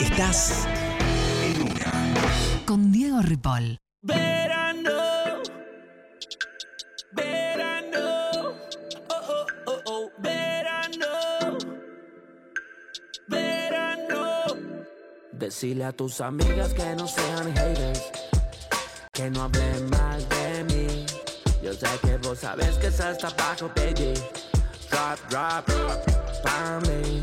Estás en una. Con Diego Ripoll. Verano, verano, oh, oh, oh, oh, verano, verano. Decirle a tus amigas que no sean haters, que no hablen mal de mí. Yo sé que vos sabes que es hasta abajo, baby. Drop, drop, para mí.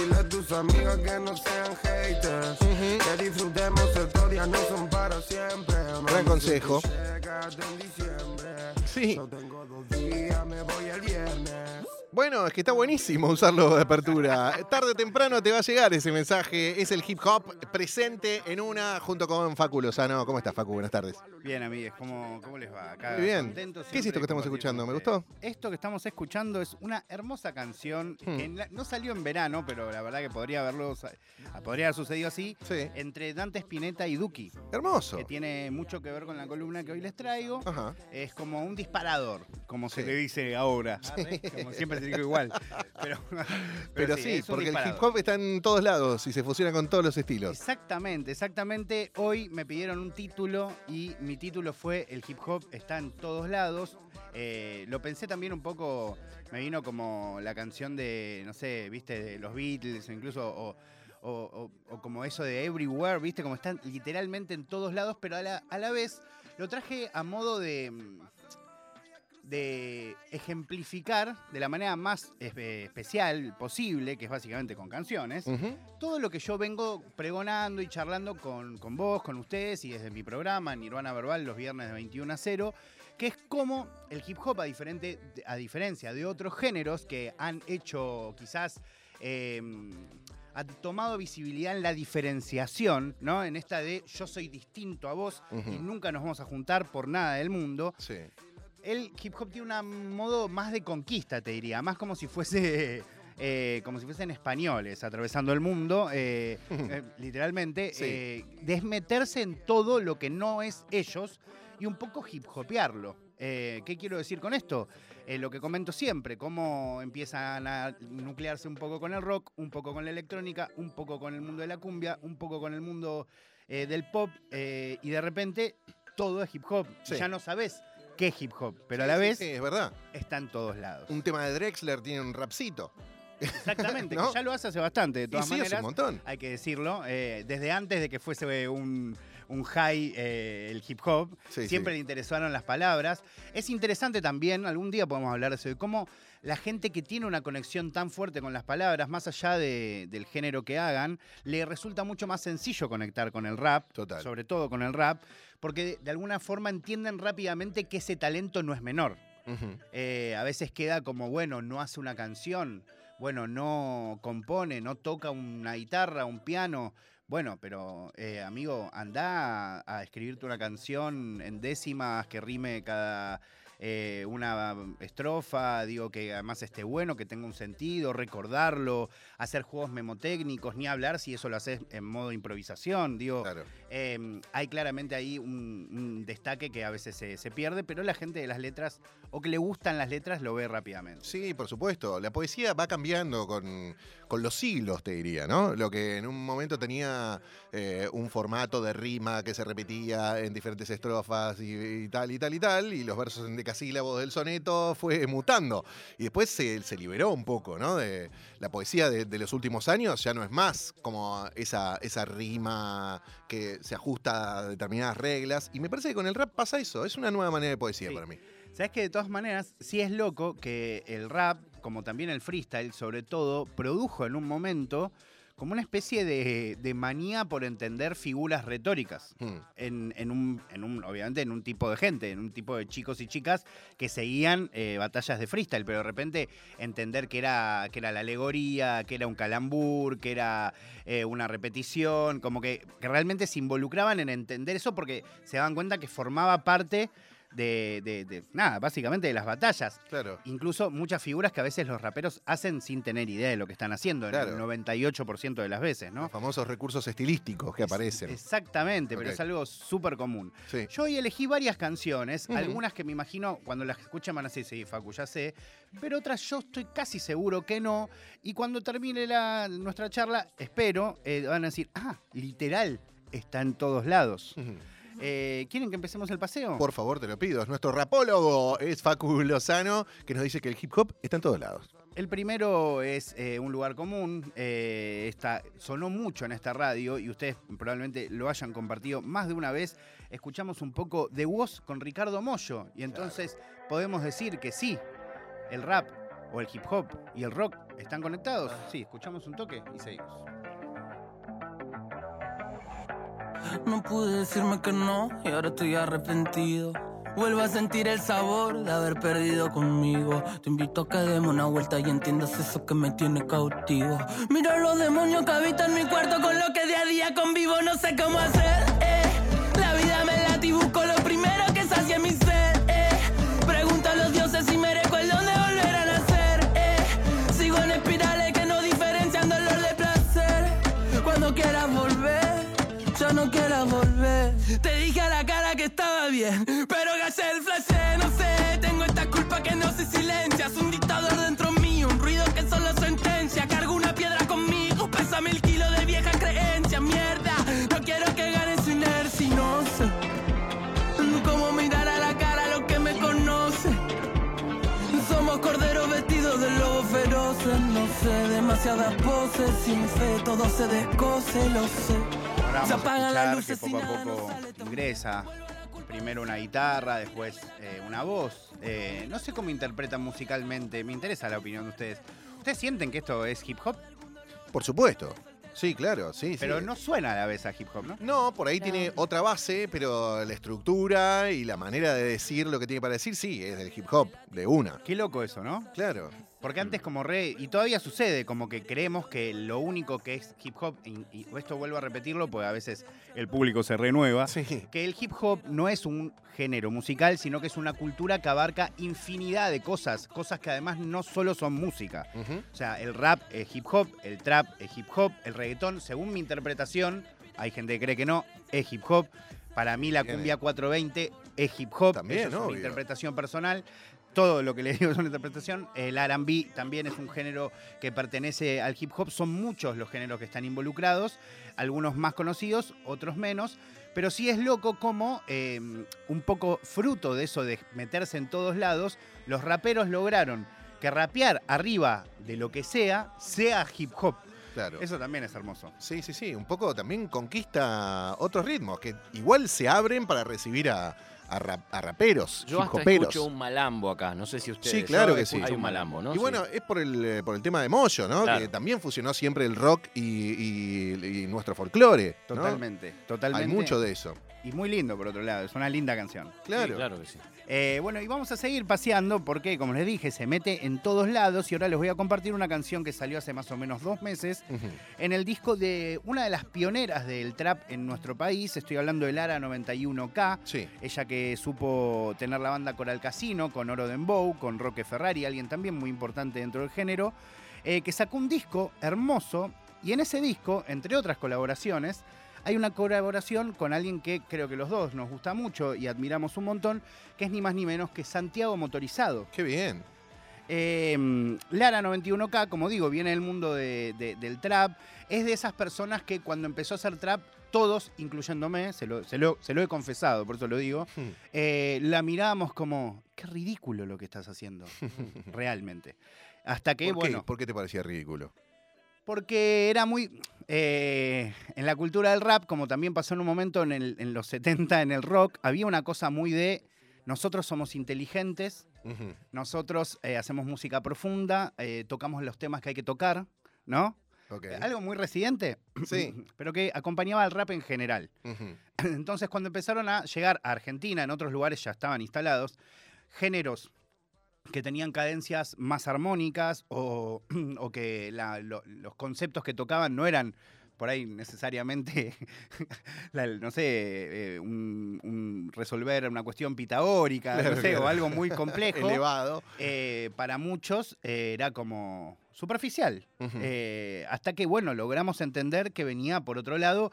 Decirle a tus amigas que no sean haters. Que disfrutemos estos días, no son para siempre. Gran consejo. Llegaste en diciembre. Sí. No tengo dos días, me voy el viernes. Bueno, es que está buenísimo usarlo de apertura. Tarde o temprano te va a llegar ese mensaje. Es el hip hop presente en una junto con Facu Lozano. ¿Cómo estás, Facu? Buenas tardes. Bien, amigues, ¿cómo, cómo les va? Acá Muy bien. ¿Qué es esto que estamos escuchando? ¿Me gustó? Esto que estamos escuchando es una hermosa canción Hmm. que la- no salió en verano, pero la verdad que podría haberlo podría haber sucedido así. Sí. Entre Dante Spinetta y Duki, Hermoso. que tiene mucho que ver con la columna que hoy les traigo. Ajá. Es como un disparador, como se Sí. le dice ahora. Como siempre igual. Pero, Pero sí, porque el hip hop está en todos lados y se fusiona con todos los estilos. Exactamente, exactamente. Hoy me pidieron un título y mi título fue El hip hop está en todos lados. Eh, lo pensé también un poco, me vino como la canción de, no sé, viste, de los Beatles o incluso, o, o- o- o como eso de Everywhere, viste, como están literalmente en todos lados, pero a la, a la vez lo traje a modo de... de ejemplificar de la manera más espe- especial posible, que es básicamente con canciones, todo lo que yo vengo pregonando y charlando con, con vos, con ustedes y desde mi programa Nirvana Verbal los viernes de 21 a 0, que es como el hip hop, a, diferente, a diferencia de otros géneros que han hecho quizás... eh, ha tomado visibilidad en la diferenciación, ¿no? En esta de yo soy distinto a vos y nunca nos vamos a juntar por nada del mundo. Sí. El hip hop tiene un modo más de conquista, te diría, más como si fuese. eh, como si fuesen españoles atravesando el mundo, eh, eh, literalmente, Sí. desmeterse en todo lo que no es ellos y un poco hip hopearlo. ¿Qué quiero decir con esto? Lo que comento siempre, cómo empiezan a nuclearse un poco con el rock, un poco con la electrónica, un poco con el mundo de la cumbia, un poco con el mundo del pop, y de repente todo es hip hop. Sí. Ya no sabes qué es hip hop, pero a la vez es verdad. está en todos lados. Un tema de Drexler tiene un rapcito. Exactamente, ¿No? que ya lo hace hace bastante, de Y todas sí, es un maneras. montón. Hay que decirlo, eh, desde antes de que fuese un, un high eh, el hip hop, Sí, siempre sí. le interesaron las palabras. Es interesante también, algún día podemos hablar de eso, de cómo la gente que tiene una conexión tan fuerte con las palabras, más allá de- del género que hagan, le resulta mucho más sencillo conectar con el rap, Total. sobre todo con el rap, porque de, de alguna forma entienden rápidamente que ese talento no es menor. Eh, a veces queda como, bueno, no hace una canción, bueno, no compone, no toca una guitarra, un piano. Bueno, pero eh, amigo, anda a, escribirte una canción en décimas que rime cada eh, una estrofa, digo que además esté bueno, que tenga un sentido, recordarlo, hacer juegos memotécnicos, ni hablar si eso lo haces en modo improvisación, digo, Claro. eh, hay claramente ahí un, un destaque que a veces se, se pierde, pero la gente de las letras o que le gustan las letras lo ve rápidamente. Sí, por supuesto. La poesía va cambiando con, con los siglos, te diría, ¿no? Lo que en un momento tenía eh, un formato de rima que se repetía en diferentes estrofas y, y tal y tal y tal, y los versos en decasílabos del soneto fue mutando. Y después se, se liberó un poco, ¿no? De la poesía de, de los últimos años ya no es más como esa, esa rima que se ajusta a determinadas reglas. Y me parece que con el rap pasa eso. Es una nueva manera de poesía Sí. para mí. Sabes que de todas maneras, sí es loco que el rap, como también el freestyle, sobre todo, produjo en un momento como una especie de, de manía por entender figuras retóricas. Hmm. En, en un, en un- obviamente en un tipo de gente, en un tipo de chicos y chicas que seguían eh, batallas de freestyle, pero de repente entender que era, que era la alegoría, que era un calambur, que era eh, una repetición, como que, que realmente se involucraban en entender eso porque se daban cuenta que formaba parte de, de- de- nada, básicamente de las batallas. Claro. Incluso muchas figuras que a veces los raperos hacen sin tener idea de lo que están haciendo, en el 98% de las veces, ¿no? Los famosos recursos estilísticos que aparecen. Exactamente, pero es algo súper común. Sí. Yo hoy elegí varias canciones, algunas que me imagino cuando las escuchan van a decir, sí, Facu, ya sé, pero otras yo estoy casi seguro que no. Y cuando termine la, nuestra charla, espero, eh, van a decir, ah, literal, está en todos lados. Eh, ¿Quieren que empecemos el paseo? Por favor, te lo pido. Es nuestro rapólogo, es Facu Lozano, que nos dice que el hip hop está en todos lados. El primero es eh, un lugar común, eh, está- sonó mucho en esta radio y ustedes probablemente lo hayan compartido más de una vez. Escuchamos un poco de voz con Ricardo Mollo y entonces podemos decir que sí, el rap o el hip hop y el rock están conectados. Sí, escuchamos un toque y seguimos. No pude decirme que no y ahora estoy arrepentido. Vuelvo a sentir el sabor de haber perdido conmigo. Te invito a que demos una vuelta y entiendas eso que me tiene cautivo. Mira los demonios que habitan mi cuarto con lo que día a día convivo. No sé cómo hacer. Que poco a poco ingresa primero una guitarra, después eh, una voz. Eh, no sé cómo interpretan musicalmente, me interesa la opinión de ustedes. ¿Ustedes sienten que esto es hip hop? Por supuesto. Sí, claro, sí, sí. Pero no suena a la vez a hip hop, ¿no? No, por ahí tiene otra base, pero la estructura y la manera de decir lo que tiene para decir, sí, es del hip hop, de una. Qué loco eso, ¿no? Claro. Porque antes como re... Y todavía sucede, como que creemos que lo único que es hip hop, y, y esto vuelvo a repetirlo, porque a veces el público se renueva, Sí. que el hip hop no es un género musical, sino que es una cultura que abarca infinidad de cosas, cosas que además no solo son música. O sea, el rap es hip hop, el trap es hip hop, el reggaetón, según mi interpretación, hay gente que cree que no, es hip hop. Para mí la cumbia 420 es hip hop, También, eso es una interpretación personal. Todo lo que le digo es una interpretación. El R&B también es un género que pertenece al hip hop. Son muchos los géneros que están involucrados, algunos más conocidos, otros menos. Pero sí es loco como eh, un poco fruto de eso de meterse en todos lados, los raperos lograron que rapear arriba de lo que sea sea hip hop. Claro. Eso también es hermoso. Sí, sí, sí. Un poco también conquista otros ritmos que igual se abren para recibir a, a rap- a raperos, Yo hasta escucho un malambo acá, no sé si ustedes... Sí, claro que sí. escucho un malambo, ¿no? Y bueno, Sí. es por el, eh, por el tema de Moyo, ¿no? Claro. Que también fusionó siempre el rock y, y- y nuestro folclore. ¿no? Totalmente, totalmente. Hay mucho de eso. Y muy lindo, por otro lado. Es una linda canción. Claro. Sí, claro que sí. Eh, bueno, y vamos a seguir paseando porque, como les dije, se mete en todos lados. Y ahora les voy a compartir una canción que salió hace más o menos dos meses en el disco de una de las pioneras del trap en nuestro país. Estoy hablando del Lara 91K. Sí. Ella que supo tener la banda Coral Casino, con Oro Dembow, con Roque Ferrari, alguien también muy importante dentro del género, eh, que sacó un disco hermoso. Y en ese disco, entre otras colaboraciones, hay una colaboración con alguien que creo que los dos nos gusta mucho y admiramos un montón, que es ni más ni menos que Santiago Motorizado. Qué bien. Eh, Lara 91K, como digo, viene del mundo de- de- del trap. Es de esas personas que cuando empezó a hacer trap, todos, incluyéndome, se lo, se lo- se lo he confesado, por eso lo digo, Hmm. eh, la mirábamos como, qué ridículo lo que estás haciendo, realmente. Hasta que, ¿Por qué? bueno, ¿Por qué te parecía ridículo? Porque era muy... eh, en la cultura del rap, como también pasó en un momento en, el- en los 70 en el rock, había una cosa muy de, nosotros somos inteligentes, nosotros eh, hacemos música profunda, eh, tocamos los temas que hay que tocar, ¿no? Algo muy residente, Sí. pero que acompañaba al rap en general. Entonces, cuando empezaron a llegar a Argentina, en otros lugares ya estaban instalados, géneros que tenían cadencias más armónicas o, o que la- lo- los conceptos que tocaban no eran por ahí necesariamente, la- no sé, eh, un, un resolver una cuestión pitagórica, Claro, no sé, claro. o algo muy complejo, Elevado. eh, para muchos eh, era como superficial. Hasta que, bueno, logramos entender que venía por otro lado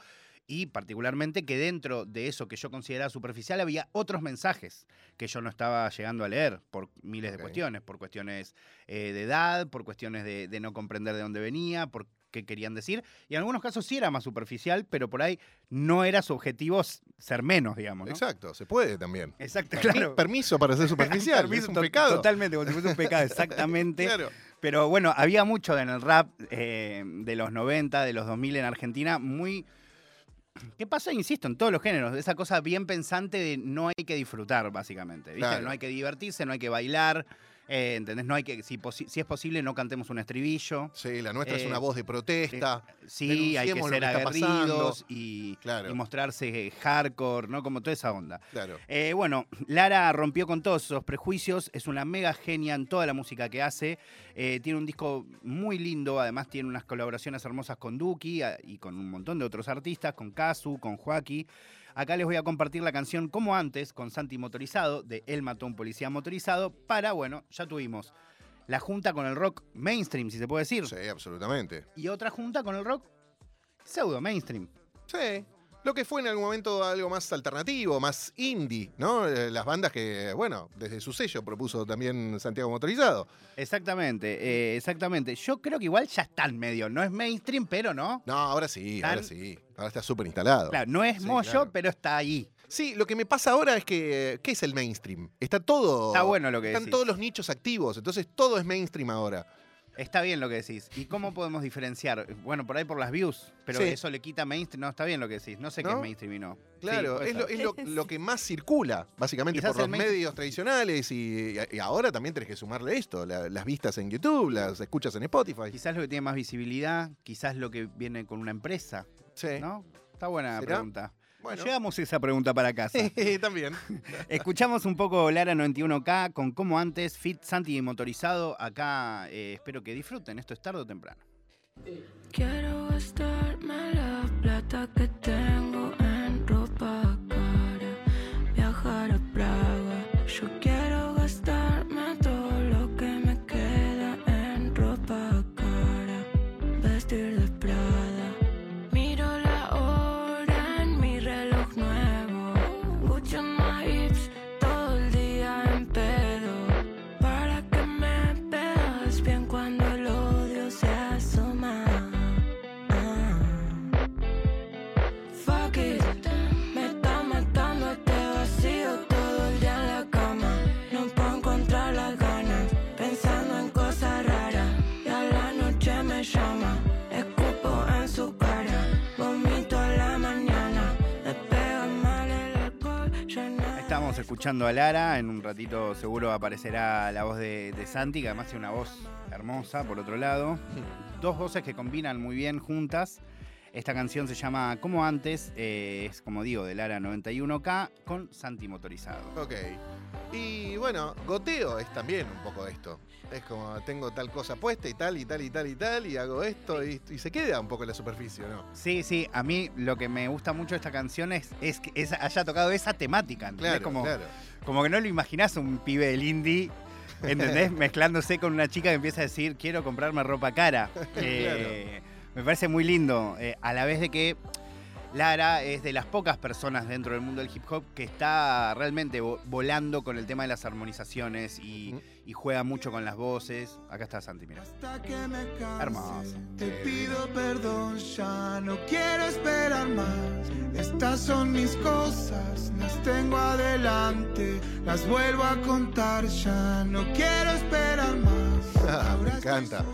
y particularmente que dentro de eso que yo consideraba superficial había otros mensajes que yo no estaba llegando a leer por miles de cuestiones, por cuestiones eh, de edad, por cuestiones de, de no comprender de dónde venía, por qué querían decir. Y en algunos casos sí era más superficial, pero por ahí no era su objetivo ser menos, digamos. ¿no? Exacto, se puede también. Exacto, Permi- claro. Permiso para ser superficial. Permiso, es un pecado. Totalmente, como si fuese un pecado, exactamente. Claro. Pero bueno, había mucho en el rap eh, de los 90, de los 2000 en Argentina, muy... ¿Qué pasa? Insisto, en todos los géneros, esa cosa bien pensante de no hay que disfrutar, básicamente. ¿viste? Claro. No hay que divertirse, no hay que bailar, eh, ¿entendés? No hay que, si, es posible, no cantemos un estribillo. Sí, la nuestra es Eh, una voz de protesta. Sí, hay que ser que está aguerridos y, Claro. y mostrarse eh, hardcore, ¿no? Como toda esa onda. Claro. Eh, bueno, Lara rompió con todos esos prejuicios, es una mega genia en toda la música que hace, eh, tiene un disco muy lindo, además tiene unas colaboraciones hermosas con Duki y con un montón de otros artistas, con Kazu, con Joaquí. Acá les voy a compartir la canción Como antes, con Santi Motorizado, de Él mató a un policía motorizado, para, bueno, ya tuvimos la junta con el rock mainstream, si se puede decir, Sí, absolutamente. y otra junta con el rock pseudo mainstream. Sí. Lo que fue en algún momento algo más alternativo, más indie, ¿no? Eh, Las bandas que, bueno, desde su sello propuso también Santiago Motorizado. Exactamente, eh, exactamente. Yo creo que igual ya están medio, no es mainstream, pero no. No, ahora sí, ahora sí. Ahora está súper instalado. Claro, no es Sí, mollo, claro. pero está ahí. Sí, lo que me pasa ahora es que, ¿qué es el mainstream? Está todo... Está bueno lo que Están decís. todos los nichos activos, entonces todo es mainstream ahora. Está bien lo que decís. ¿Y cómo podemos diferenciar? Bueno, por ahí por las views, pero Sí. eso le quita mainstream. No, está bien lo que decís. No sé qué es mainstream y no. Claro, es, lo, ser. es lo- lo que más circula, básicamente, Quizás por los mainstream- medios tradicionales y, y ahora también tenés que sumarle esto, la- las vistas en YouTube, las escuchas en Spotify. Quizás lo que tiene más visibilidad, quizás lo que viene con una empresa, Sí, ¿no? Está buena ¿Será? pregunta. Bueno. Llegamos a esa pregunta para casa. también. Escuchamos un poco Lara 91K con como antes, Fit Santi y Motorizado. Acá eh, espero que disfruten. Esto es tarde o temprano. Quiero gastarme la plata que tengo Estamos escuchando a Lara, en un ratito seguro aparecerá la voz de, de Santi, que además tiene una voz hermosa, por otro lado. Dos voces que combinan muy bien juntas. Esta canción se llama Como antes, eh, es como digo, de Lara 91K, con Santi motorizado. Ok. Y bueno, goteo es también un poco esto. Es como tengo tal cosa puesta y tal y tal y tal y tal y hago esto y, y se queda un poco en la superficie, ¿no? Sí, sí, a mí lo que me gusta mucho de esta canción es, es que es- haya tocado esa temática. ¿entendés? Claro, como, claro. como que no lo imaginás un pibe del indie, ¿entendés? Mezclándose con una chica que empieza a decir, quiero comprarme ropa cara. Eh, Me parece muy lindo, eh, a la vez de que Lara es de las pocas personas dentro del mundo del hip hop que está realmente vo- volando con el tema de las armonizaciones y, juega mucho con las voces. Acá está Santi, mira. Hasta que me canse, Hermoso. Te pido perdón, ya no quiero esperar más. Estas son mis cosas, las tengo adelante, las vuelvo a contar, ya no quiero esperar más. Ah, Ahora me estoy encanta.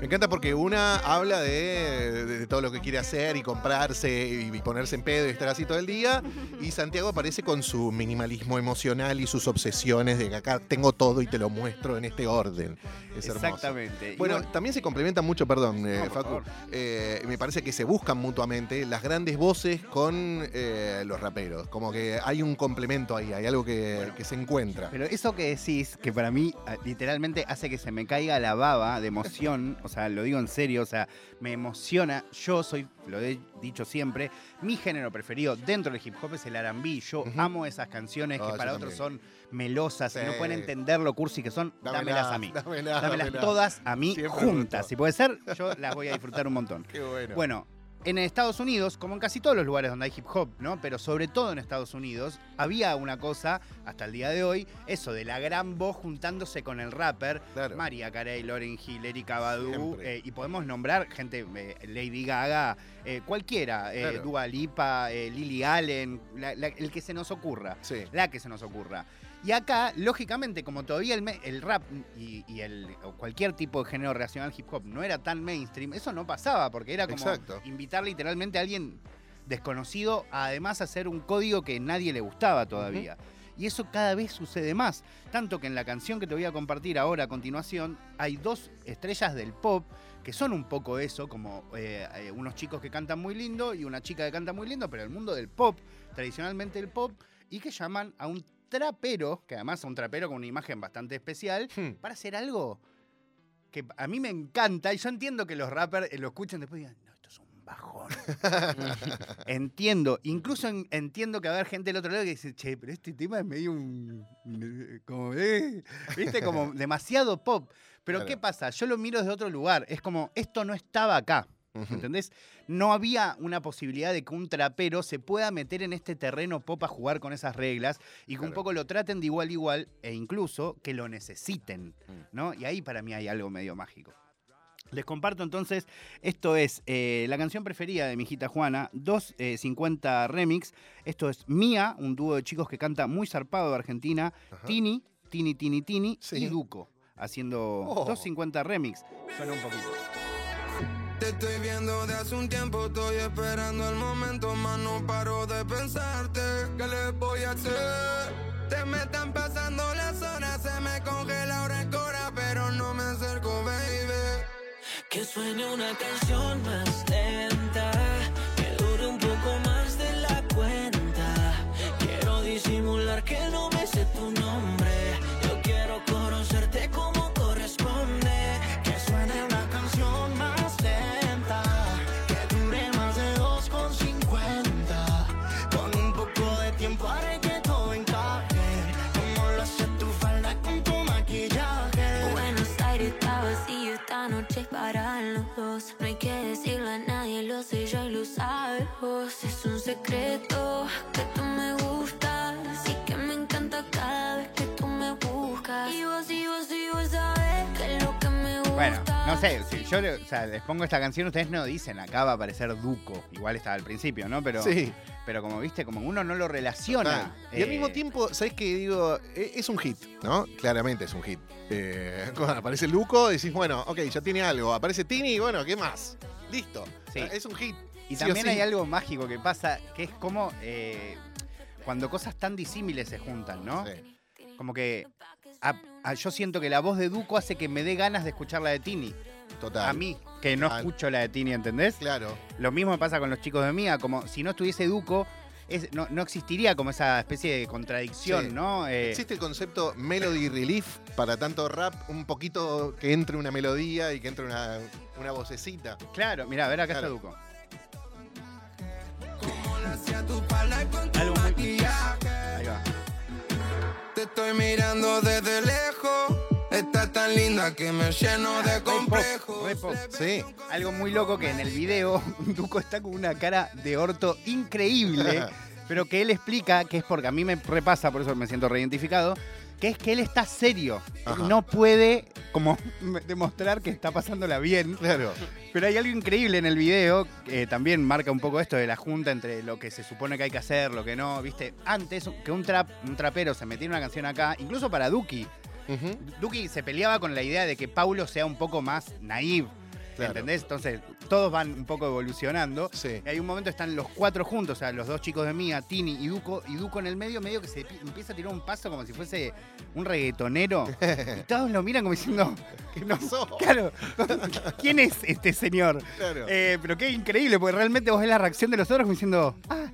Me encanta porque una habla de, de- de todo lo que quiere hacer y comprarse y, y ponerse en pedo y estar así todo el día. Y Santiago aparece con su minimalismo emocional y sus obsesiones de que acá tengo todo y te lo muestro en este orden. Es hermoso. Exactamente. Bueno, también se complementan mucho, perdón, eh, No, Facu. eh, me parece que se buscan mutuamente las grandes voces con eh, los raperos. Como que hay un complemento ahí, hay algo que, Bueno. que se encuentra. Pero eso que decís, que para mí ah, literalmente hace que se me caiga la baba de emoción, o sea, lo digo en serio, o sea, me emociona. Yo soy, lo he dicho siempre, mi género preferido dentro del hip hop es el R&B. Yo amo esas canciones que yo para otros también. son melosas y no Sí. pueden entender lo cursi que son. Dámelas a mí. Dámelas, Dámelas dámelas. todas a mí Siempre juntas. Si puede ser, yo las voy a disfrutar un montón. Qué bueno. Bueno, en Estados Unidos, como en casi todos los lugares donde hay hip hop, ¿no? Pero sobre todo en Estados Unidos, había una cosa, hasta el día de hoy, eso de la gran voz juntándose con el rapper, Claro. María Carey, Loren Hill, Erika Badu, eh, y podemos nombrar gente, eh, Lady Gaga, eh, cualquiera, Claro. Dua Lipa, Lily Allen, la- la- el que se nos ocurra Sí. la que se nos ocurra. Y acá, lógicamente, como todavía el, el rap y, y el, o cualquier tipo de género relacionado al hip hop no era tan mainstream, eso no pasaba, porque era como Exacto. invitar literalmente a alguien desconocido a además hacer un código que nadie le gustaba todavía. Y eso cada vez sucede más. Tanto que en la canción que te voy a compartir ahora a continuación, hay dos estrellas del pop que son un poco eso, como eh, eh, unos chicos que cantan muy lindo y una chica que canta muy lindo, pero el mundo del pop, tradicionalmente el pop, y que llaman a un trapero, que además es un trapero con una imagen bastante especial, Hmm. para hacer algo que a mí me encanta. Y yo entiendo que los rappers eh, lo escuchen después y digan, no, esto es un bajón. entiendo. Incluso en- entiendo que va a haber gente del otro lado que dice, che, pero este tema es medio un. Como, eh, ¿Viste? Como demasiado pop. Pero Claro. ¿qué pasa? Yo lo miro desde otro lugar. Es como, esto no estaba acá. ¿Entendés? No había una posibilidad de que un trapero se pueda meter en este terreno pop a jugar con esas reglas y que un poco lo traten de igual a igual e incluso que lo necesiten, ¿no? Y ahí para mí hay algo medio mágico. Les comparto entonces, esto es eh, la canción preferida de mi hijita Juana, 250 Remix. Esto es Mía, un dúo de chicos que canta muy zarpado de Argentina, Ajá. Tini, Tini, Tini, Tini Sí. y Duco, haciendo Oh. 250 Remix. Suena un poquito. Te estoy viendo de hace un tiempo, estoy esperando el momento, más no paro de pensarte. ¿Qué le voy a hacer? Te me están pasando las horas, se me congela ahora cora, pero no me acerco, baby. Que suene una canción yo le- o sea, les pongo esta canción, ustedes no dicen, acá va a aparecer Duco. Igual estaba al principio, ¿no? Pero, Sí. pero como viste, como uno no lo relaciona. Y al eh, mismo tiempo, ¿sabes qué digo? E- Es un hit, ¿no? Claramente es un hit. Eh, cuando aparece Luco, decís, bueno, ok, ya tiene algo. Aparece Tini, bueno, ¿qué más? Listo. Sí. Es un hit. Y sí también hay algo mágico que pasa, que es como eh, cuando cosas tan disímiles se juntan, ¿no? Sí. Como que a- a- yo siento que la voz de Duco hace que me dé ganas de escuchar la de Tini. Total. A mí, que no Total. escucho la de Tini, ¿entendés? Claro. Lo mismo me pasa con los chicos de Mía, como si no estuviese Duco, es- no, no existiría como esa especie de contradicción, Sí. ¿no? Eh, Existe el concepto melody relief para tanto rap, un poquito que entre una melodía y que entre una, una vocecita. Claro, mira, a ver, acá Claro. está Duco. Algo muy-. Ahí va. Te estoy mirando desde lejos. Estás tan linda que me lleno de complejos. re pop. Sí. Algo muy loco que en el video Duco está con una cara de orto increíble, pero que él explica que es porque a mí me repasa, por eso me siento reidentificado, que es que él está serio. Ajá. No puede como demostrar que está pasándola bien. Claro. Pero hay algo increíble en el video, que también marca un poco esto de la junta entre lo que se supone que hay que hacer, lo que no, ¿viste? Antes que un trap, un trapero se metiera una canción acá, incluso para Duki. Duki se peleaba con la idea de que Paulo sea un poco más naive. Claro. ¿Entendés? Entonces, todos van un poco evolucionando. Sí. Y hay un momento están los cuatro juntos, o sea, los dos chicos de Mía, Tini y Duco, y Duco en el medio, medio que se pi- empieza a tirar un paso como si fuese un reggaetonero. y todos lo miran como diciendo, ¿Qué pasó? claro, ¿quién es este señor? Claro. Eh, pero qué increíble, porque realmente vos ves la reacción de los otros como diciendo, ah,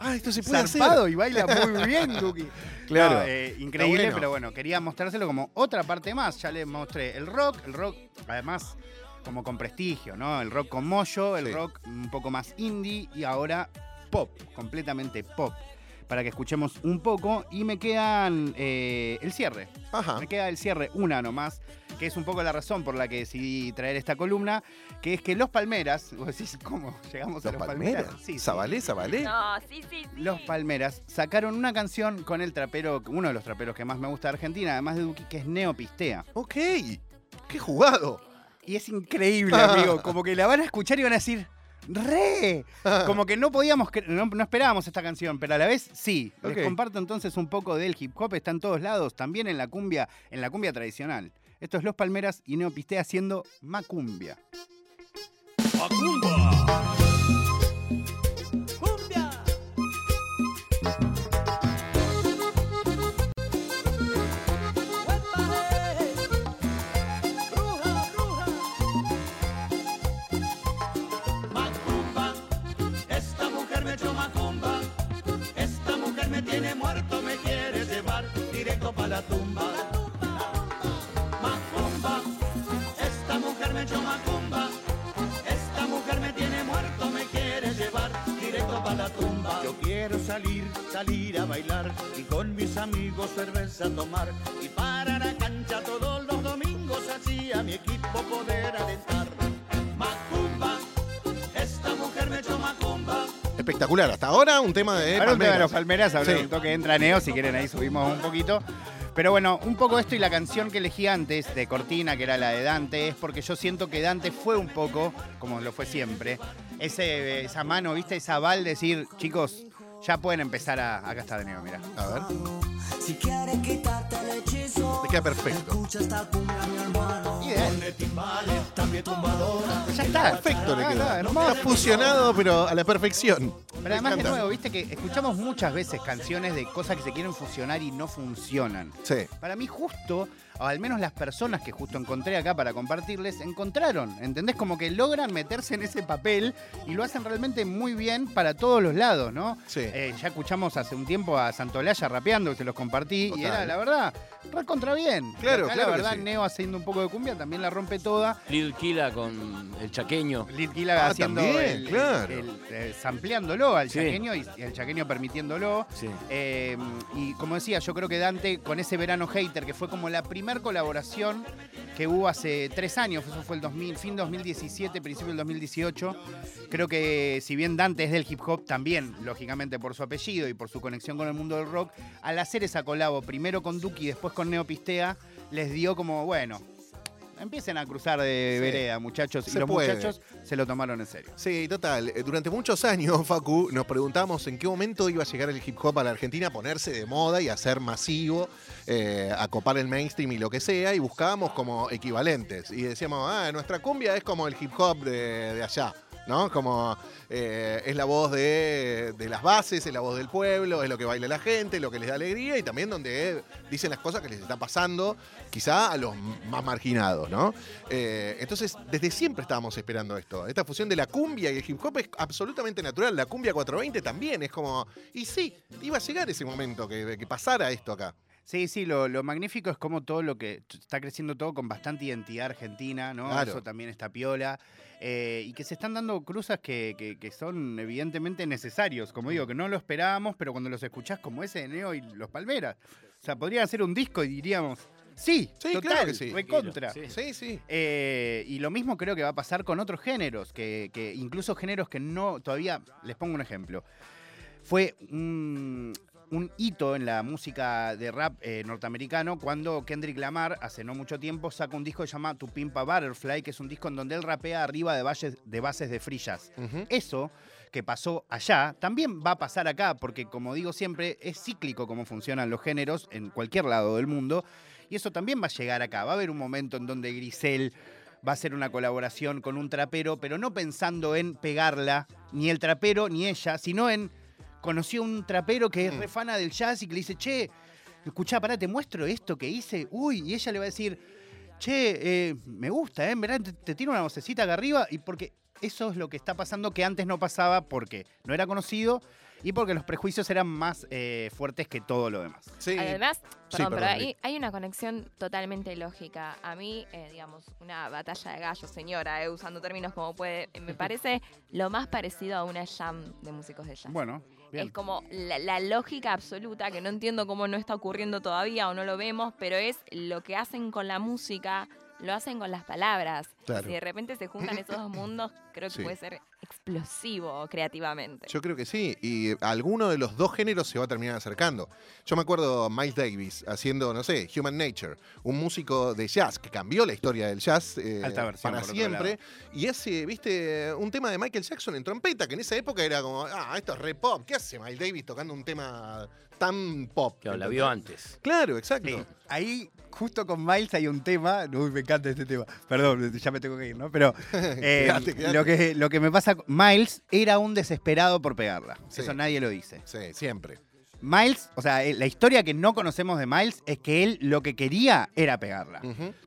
ah, esto se puede zarpado hacer. y baila muy bien, Duki. Claro. No, eh, increíble, bueno. pero bueno, quería mostrárselo como otra parte más. Ya les mostré el rock, el rock, además, como con prestigio, ¿no? El rock con mollo, el Sí. rock un poco más indie y ahora pop, completamente pop. Para que escuchemos un poco y me quedan eh, el cierre. Ajá. Me queda el cierre, una nomás, que es un poco la razón por la que decidí traer esta columna, que es que Los Palmeras, vos decís, ¿cómo llegamos a Los Los Palmeras. Palmeras? Sí, sí. Zabalé, Zabalé. No, sí, sí, sí. Los Palmeras sacaron una canción con el trapero, uno de los traperos que más me gusta de Argentina, además de Duki, que es Neopistea. Ok. Qué jugado. Y es increíble, amigo. Como que la van a escuchar y van a decir, ¡re! Como que no podíamos, no, no esperábamos esta canción, pero a la vez sí. Les comparto entonces un poco del hip hop, está en todos lados, también en la cumbia, en la cumbia tradicional. Esto es Los Palmeras y Neopistea haciendo Macumbia. Macumba, esta mujer me echó macumba, esta mujer me tiene muerto, me quiere llevar directo para la tumba. Quiero salir, salir a bailar y con mis amigos cerveza tomar y para la cancha todos los domingos así a mi equipo poder alentar. Macumba, esta mujer me echó macumba. Espectacular. Hasta ahora un tema de Ahora un tema de los Palmeras. Palmeras, ahora Sí. un toque entra Neo, si quieren ahí subimos un poquito. Pero bueno, un poco esto y la canción que elegí antes de Cortina, que era la de Dante, es porque yo siento que Dante fue un poco, como lo fue siempre, ese, esa mano, ¿viste? Esa aval de decir, chicos, ya pueden empezar a. Acá está de Neo, mira. A ver. Si quieres quitarte el hechizo, Te queda perfecto. escucha esta cumbia, mi hermano. Ideal. Ya está. Perfecto le Ah, queda. hermoso. Está fusionado, pero a la perfección. Pero además, de encanta. nuevo, viste que escuchamos muchas veces canciones de cosas que se quieren fusionar y no funcionan. Sí. Para mí justo, o al menos las personas que justo encontré acá para compartirles, encontraron, ¿entendés? Como que logran meterse en ese papel y lo hacen realmente muy bien para todos los lados, ¿no? Sí. Eh, ya escuchamos hace un tiempo a Santolaya rapeando, que se los compartí, y era, la verdad, recontra bien. Claro, acá, claro La verdad, sí. Neo haciendo un poco de cumbia también la rompe toda. Lil Kila con el chaqueño. Lil Kila Ah, haciendo también, el, claro. el- eh, sampleándolo al Sí. chaqueño y, el chaqueño permitiéndolo. Sí. Eh, y como decía, yo creo que Dante con ese verano hater, que fue como la primer colaboración que hubo hace tres años, eso fue el 2000, fin 2017, principio del 2018. Creo que si bien Dante es del hip hop, también, lógicamente por su apellido y por su conexión con el mundo del rock, al hacer esa colabo, primero con Duki después con Neopistea, les dio como, bueno, empiecen a cruzar de Sí. vereda, muchachos. Y Se los puede. muchachos se lo tomaron en serio. Sí, total. Eh, Durante muchos años, Facu, nos preguntamos en qué momento iba a llegar el hip hop a la Argentina a ponerse de moda y a ser masivo, eh, a copar el mainstream y lo que sea, y buscábamos como equivalentes. Y decíamos, ah, nuestra cumbia es como el hip hop de, de allá. ¿No? Como eh, es la voz de, de las bases, es la voz del pueblo, es lo que baila la gente, lo que les da alegría y también donde dicen las cosas que les está pasando quizá a los más marginados, ¿no? Eh, entonces, desde siempre estábamos esperando esto. Esta fusión de la cumbia y el hip hop es absolutamente natural. La cumbia 420 también es como. Y sí, iba a llegar ese momento que, que pasara esto acá. Sí, sí, lo, lo magnífico es como todo lo que está creciendo todo con bastante identidad argentina, ¿no? Claro. Eso también está piola. Eh, y que se están dando cruzas que, que- que son evidentemente necesarios. Como digo, que no lo esperábamos, pero cuando los escuchás como ese de Neo y los Palmeras. O sea, podrían hacer un disco y diríamos, sí, Sí, total, claro que sí. recontra. Sí. Sí, sí. Eh, y lo mismo creo que va a pasar con otros géneros, que, que incluso géneros que no, todavía, les pongo un ejemplo. Fue un, un hito en la música de rap eh, norteamericano cuando Kendrick Lamar, hace no mucho tiempo, saca un disco que se llama Tu Pimpa Butterfly, que es un disco en donde él rapea arriba de, valles- de bases de. Ujú. Eso que pasó allá también va a pasar acá, porque como digo siempre, es cíclico cómo funcionan los géneros en cualquier lado del mundo, y eso también va a llegar acá. Va a haber un momento en donde Grisel va a hacer una colaboración con un trapero, pero no pensando en pegarla, ni el trapero ni ella, sino en conoció un trapero que es re fana del jazz y que le dice, che, escuchá, pará, te muestro esto que hice, uy, y ella le va a decir, che, eh, me gusta, ¿eh? Verdad te, te tiro una vocecita acá arriba y porque eso es lo que está pasando que antes no pasaba porque no era conocido y porque los prejuicios eran más eh, fuertes que todo lo demás. Sí. Además, Sí, perdón, pero perdón, hay, una conexión totalmente lógica. A mí, eh, digamos, una batalla de gallos, señora, eh, usando términos como puede, me parece lo más parecido a una jam de músicos de jazz. Bueno, bien. Es como la, la lógica absoluta, que no entiendo cómo no está ocurriendo todavía o no lo vemos, pero es lo que hacen con la música, lo hacen con las palabras. Claro. Si de repente se juntan esos dos mundos, creo que Sí. puede ser explosivo creativamente. Yo creo que sí, y alguno de los dos géneros se va a terminar acercando. Yo me acuerdo Miles Davis haciendo, no sé, Human Nature, un músico de jazz que cambió la historia del jazz eh, Alta versión, para siempre. Y hace, viste, un tema de Michael Jackson en trompeta, que en esa época era como, ah, esto es re pop. ¿Qué hace Miles Davis tocando un tema tan pop? Claro, la vio antes. Claro, exacto. Sí, ahí justo con Miles hay un tema, uy, me encanta este tema, perdón, ya me tengo que ir, ¿no? Pero eh. Lo, que, lo que me pasa, Miles era un desesperado por pegarla, Sí. eso nadie lo dice. Sí, siempre. Miles, o sea, eh, la historia que no conocemos de Miles es que él lo que quería era pegarla.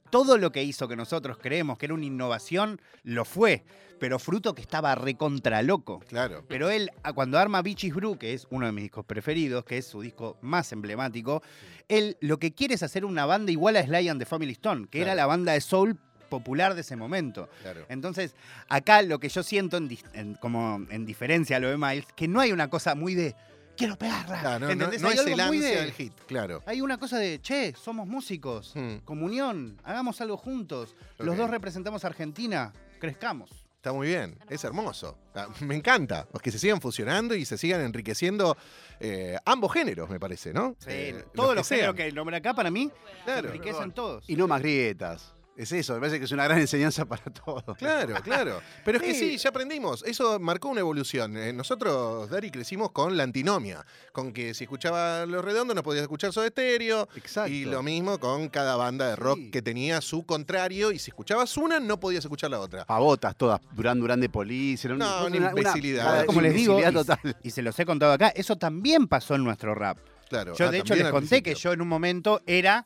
Todo lo que hizo que nosotros creemos que era una innovación, lo fue, pero fruto que estaba recontra loco. Claro. Pero él, cuando arma Beaches Brew, que es uno de mis discos preferidos, que es su disco más emblemático, él lo que quiere es hacer una banda igual a Sly and the Family Stone, que era la banda de soul popular de ese momento. Claro. Entonces, acá lo que yo siento, en- como en diferencia a lo de Miles, que no hay una cosa muy de quiero pegarla. Claro, no, no- no Hay es el ansia de- del hit, claro. Hay una cosa de, che, somos músicos, Hmm. comunión, hagamos algo juntos. Los dos representamos a Argentina, crezcamos. Está muy bien, es hermoso. Ah, Me encanta. Que se sigan fusionando y se sigan enriqueciendo eh, ambos géneros, me parece, ¿no? Eh, Todos que los géneros sean. que nombré acá para mí Claro. enriquecen todos. Y no más grietas. Es eso, me parece que es una gran enseñanza para todos. Claro, claro. Pero es que Sí. ya aprendimos. Eso marcó una evolución. Eh, Nosotros, Dari, crecimos con la antinomia. Con que si escuchaba Los Redondos no podías escuchar Soda Estéreo. Exacto. Y lo mismo con cada banda de rock Sí. que tenía su contrario. Y si escuchabas una, no podías escuchar la otra. Pavotas todas, Durán Durán de Police. era No, una imbecilidad. Como les digo, imbecilidad total. y se los he contado acá, eso también pasó en nuestro rap. Claro. Yo ah, de hecho también les al conté que principio. yo en un momento era,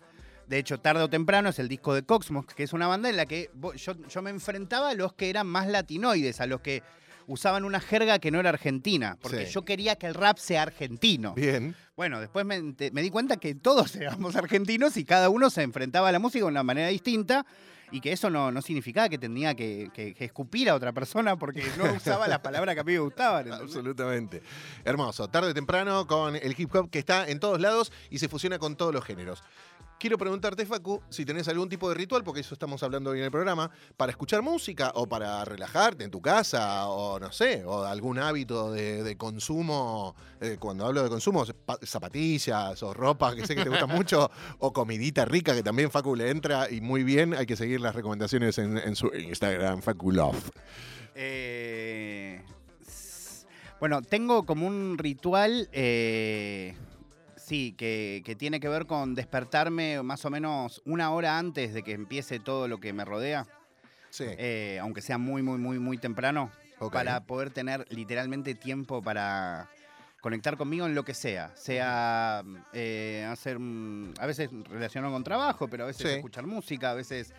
de hecho tarde o temprano, es el disco de Coxmos, que es una banda en la que yo, yo me enfrentaba a los que eran más latinoides, a los que usaban una jerga que no era argentina, porque Sí. yo quería que el rap sea argentino. Bien. Bueno, después me, di cuenta que todos éramos argentinos y cada uno se enfrentaba a la música de una manera distinta y que eso no, no significaba que tenía que, que- que escupir a otra persona porque no usaba las palabras que a mí me gustaban. ¿entendés? Absolutamente. Hermoso. Tarde o temprano con el hip hop que está en todos lados y se fusiona con todos los géneros. Quiero preguntarte, Facu, si tenés algún tipo de ritual, porque eso estamos hablando hoy en el programa, para escuchar música o para relajarte en tu casa o no sé, o algún hábito de, de consumo. eh, cuando hablo de consumo, pa- zapatillas o ropa que sé que te gusta mucho, o comidita rica que también Facu le entra y muy bien. Hay que seguir las recomendaciones en, en su Instagram, Facu Love. Eh, bueno, tengo como un ritual, eh, sí, que, que tiene que ver con despertarme más o menos una hora antes de que empiece todo lo que me rodea, Sí. eh, aunque sea muy, muy, muy, muy temprano, para poder tener literalmente tiempo para conectar conmigo en lo que sea, sea eh, hacer, a veces relacionado con trabajo, pero a veces Sí. escuchar música, a veces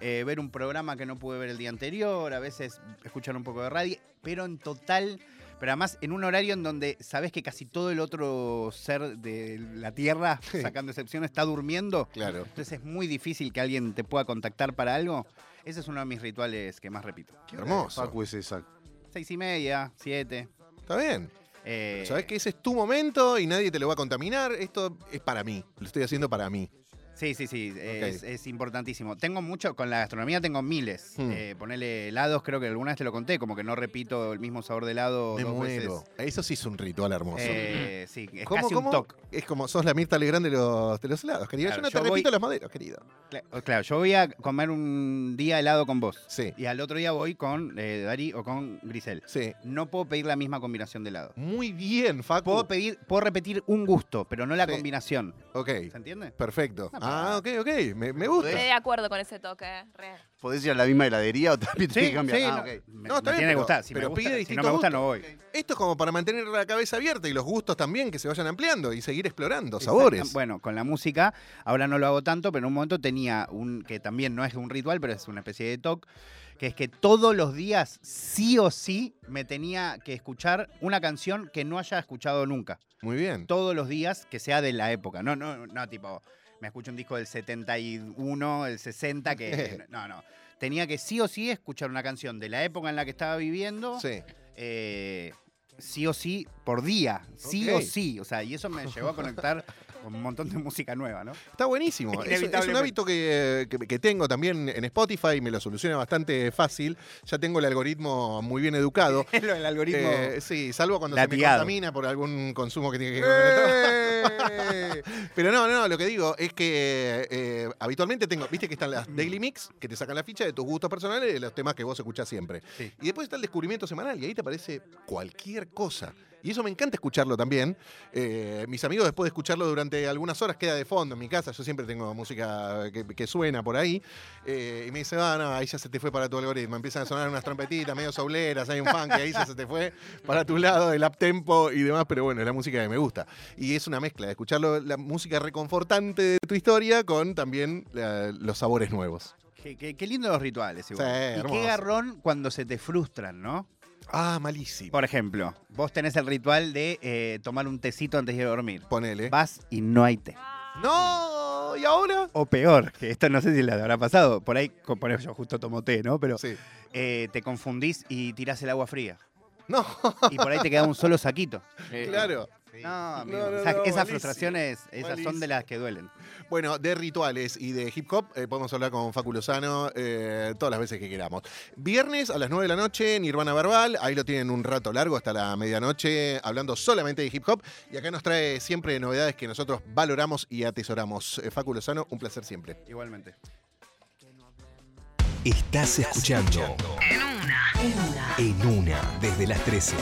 eh, ver un programa que no pude ver el día anterior, a veces escuchar un poco de radio, pero en total, pero además en un horario en donde sabes que casi todo el otro ser de la Tierra, sacando excepción, está durmiendo. Claro. Entonces es muy difícil que alguien te pueda contactar para algo. Ese es uno de mis rituales que más repito. Qué hermoso. Facu es esa. Seis y media, siete. Está bien. eh, Sabes que ese es tu momento y nadie te lo va a contaminar. Esto es para mí. Lo estoy haciendo para mí. Sí, sí, sí, es, importantísimo. Tengo mucho, con la gastronomía tengo miles. Hmm. Eh, ponele helados, creo que alguna vez te lo conté, como que no repito el mismo sabor de helado Me dos muero. veces. Eso sí es un ritual hermoso. Eh, sí, es ¿Cómo, casi cómo? un toque. Es como sos la Mirta Legrand de los, de los helados, querida. Claro, yo no te voy- repito los maderos, querido. Cla- Claro, yo voy a comer un día helado con vos. Sí, Y al otro día voy con eh, Dari o con Grisel. sí. No puedo pedir la misma combinación de helado. Muy bien, Facu. Puedo pedir, puedo repetir un gusto, pero no la Sí. combinación. Ok, ¿Se entiende? perfecto. Ah, Ah, ok, ok. Me, me gusta. Estoy de acuerdo con ese toque. eh, re. ¿Podés ir a la misma heladería o también Sí, tenés que cambiar? sí, Ah, no, ok. me, No, está me bien, tiene que gustar. Si, pero me pide si no me gusta, no voy. Esto es como para mantener la cabeza abierta y los gustos también que se vayan ampliando y seguir explorando Exacto. sabores. Bueno, con la música, ahora no lo hago tanto, pero en un momento tenía un, que también no es un ritual, pero es una especie de talk, que es que todos los días, sí o sí, me tenía que escuchar una canción que no haya escuchado nunca. Muy bien. Todos los días, que sea de la época. No, no, no, tipo, me escucho un disco del 71, el 60, que. No, no. Tenía que sí o sí escuchar una canción de la época en la que estaba viviendo. Sí. eh, sí o sí por día, sí o sí. O sea, y eso me llevó a conectar con un montón de música nueva, ¿no? Está buenísimo. Es, es un hábito que, que- que tengo también en Spotify, me lo soluciona bastante fácil. Ya tengo el algoritmo muy bien educado. Lo del algoritmo. Eh, sí, salvo cuando se latigado. me contamina por algún consumo que tiene que el trabajo. Pero no, no, lo que digo es que eh, habitualmente tengo, viste que están las Daily Mix, que te sacan la ficha de tus gustos personales y de los temas que vos escuchás siempre. Sí. Y después está el descubrimiento semanal y ahí te aparece cualquier cosa. Y eso me encanta escucharlo también. Eh, mis amigos después de escucharlo durante algunas horas queda de fondo en mi casa. Yo siempre tengo música que, que suena por ahí. Eh, y me dice, ah, no, ahí ya se te fue para tu algoritmo. Empiezan a sonar unas trompetitas medio sauleras, hay un funk ahí ya se te fue para tu lado, el up tempo y demás. Pero bueno, es la música que me gusta. Y es una mezcla de escucharlo, la música reconfortante de tu historia con también la- los sabores nuevos. Qué, qué- qué lindo los rituales, igual. Sí, y qué garrón cuando se te frustran, ¿no? Ah, malísimo. Por ejemplo, vos tenés el ritual de eh, tomar un tecito antes de dormir. Ponele. Vas y no hay té. No, ¿y ahora? O peor, que esto no sé si le habrá pasado. Por ahí, por eso yo justo tomo té, ¿no? Pero Sí. eh, te confundís y tirás el agua fría. No, Y por ahí te queda un solo saquito. Claro. No, amigo. No, no, o sea, no, esas malísimo, frustraciones, esas son de las que duelen. Bueno, de rituales y de hip hop eh, podemos hablar con Facu Lozano eh, todas las veces que queramos. Viernes a las 9 de la noche, Nirvana Verbal. Ahí lo tienen un rato largo hasta la medianoche hablando solamente de hip hop. Y acá nos trae siempre novedades que nosotros valoramos y atesoramos. Eh, Facu Lozano, un placer siempre. Igualmente. Estás escuchando En una, desde las 13.